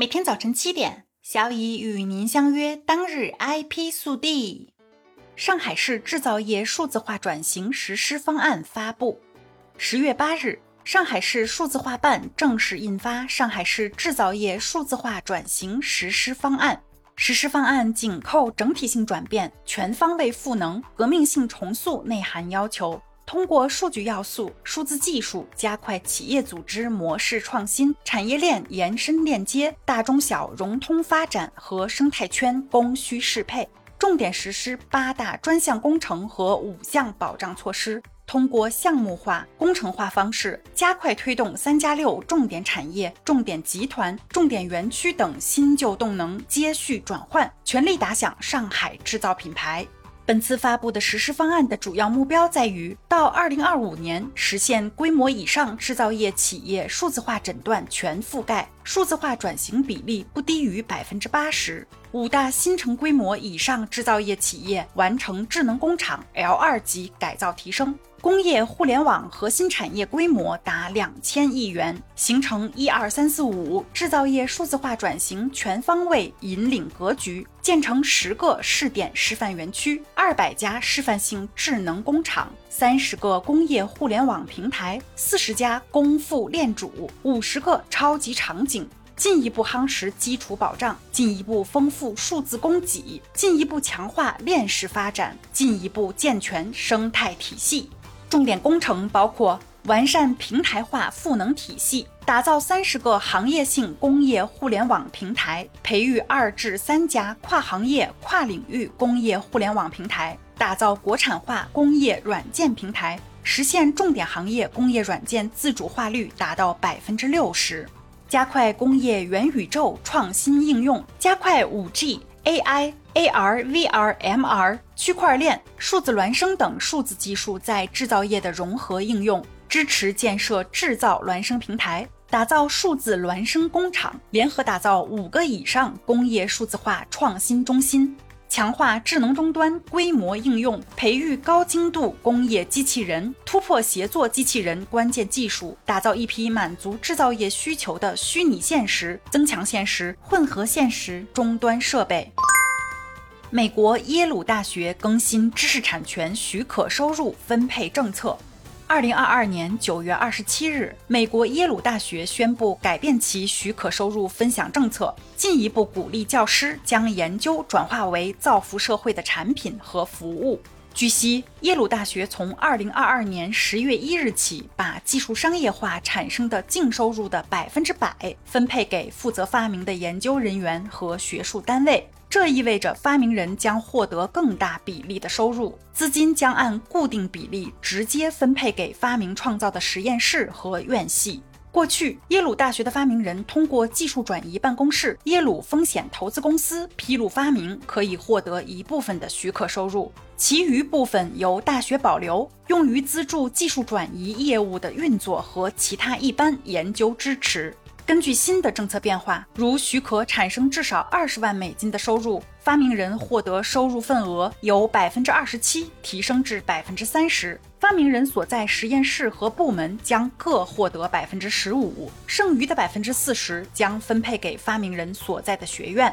每天早晨七点，小乙与您相约。当日 IP 速递：上海市制造业数字化转型实施方案发布。十月八日，上海市数字化办正式印发《上海市制造业数字化转型实施方案》。实施方案紧扣整体性转变、全方位赋能、革命性重塑内涵要求。通过数据要素、数字技术，加快企业组织模式创新、产业链延伸链接、大中小融通发展和生态圈供需适配。重点实施八大专项工程和五项保障措施。通过项目化、工程化方式，加快推动“三加六”重点产业、重点集团、重点园区等新旧动能接续转换，全力打响上海制造品牌。本次发布的实施方案的主要目标在于，到二零二五年实现规模以上制造业企业数字化诊断全覆盖，数字化转型比例不低于百分之八十。五大新城规模以上制造业企业完成智能工厂 L 二级改造提升。工业互联网核心产业规模达两千亿元，形成一二三四五制造业数字化转型全方位引领格局，建成十个试点示范园区、二百家示范性智能工厂、三十个工业互联网平台、四十家供付链主、五十个超级场景，进一步夯实基础保障，进一步丰富数字供给，进一步强化链式发展，进一步健全生态体系。重点工程包括完善平台化赋能体系，打造三十个行业性工业互联网平台，培育二至三家跨行业、跨领域工业互联网平台，打造国产化工业软件平台，实现重点行业工业软件自主化率达到百分之六十，加快工业元宇宙创新应用，加快五 G。AI、AR、VR、MR、区块链、数字孪生等数字技术在制造业的融合应用，支持建设制造孪生平台，打造数字孪生工厂，联合打造五个以上工业数字化创新中心。强化智能终端规模应用，培育高精度工业机器人，突破协作机器人关键技术，打造一批满足制造业需求的虚拟现实、增强现实、混合现实终端设备。美国耶鲁大学更新知识产权许可收入分配政策。二零二二年九月二十七日，美国耶鲁大学宣布改变其许可收入分享政策，进一步鼓励教师将研究转化为造福社会的产品和服务。据悉，耶鲁大学从二零二二年十月一日起，把技术商业化产生的净收入的百分之百分配给负责发明的研究人员和学术单位。这意味着发明人将获得更大比例的收入，资金将按固定比例直接分配给发明创造的实验室和院系。过去，耶鲁大学的发明人通过技术转移办公室耶鲁风险投资公司披露发明，可以获得一部分的许可收入，其余部分由大学保留，用于资助技术转移业务的运作和其他一般研究支持。根据新的政策变化，如许可产生至少二十万美金的收入，发明人获得收入份额由百分之二十七提升至百分之三十，发明人所在实验室和部门将各获得百分之十五，剩余的百分之四十将分配给发明人所在的学院。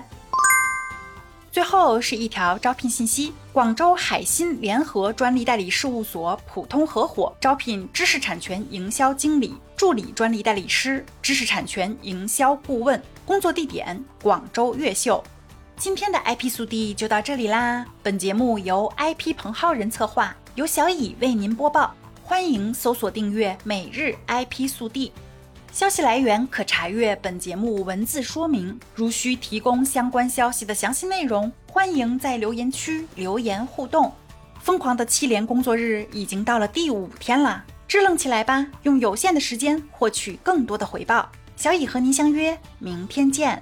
最后是一条招聘信息：广州海鑫联合专利代理事务所普通合伙招聘知识产权营销经理、助理专利代理师、知识产权营销顾问。工作地点：广州越秀。今天的 IP 速递就到这里啦。本节目由 IP 彭浩人策划，由小乙为您播报。欢迎搜索订阅每日 IP 速递。消息来源可查阅本节目文字说明。如需提供相关消息的详细内容，欢迎在留言区留言互动。疯狂的七连工作日已经到了第五天了，支棱起来吧！用有限的时间获取更多的回报。小乙和您相约明天见。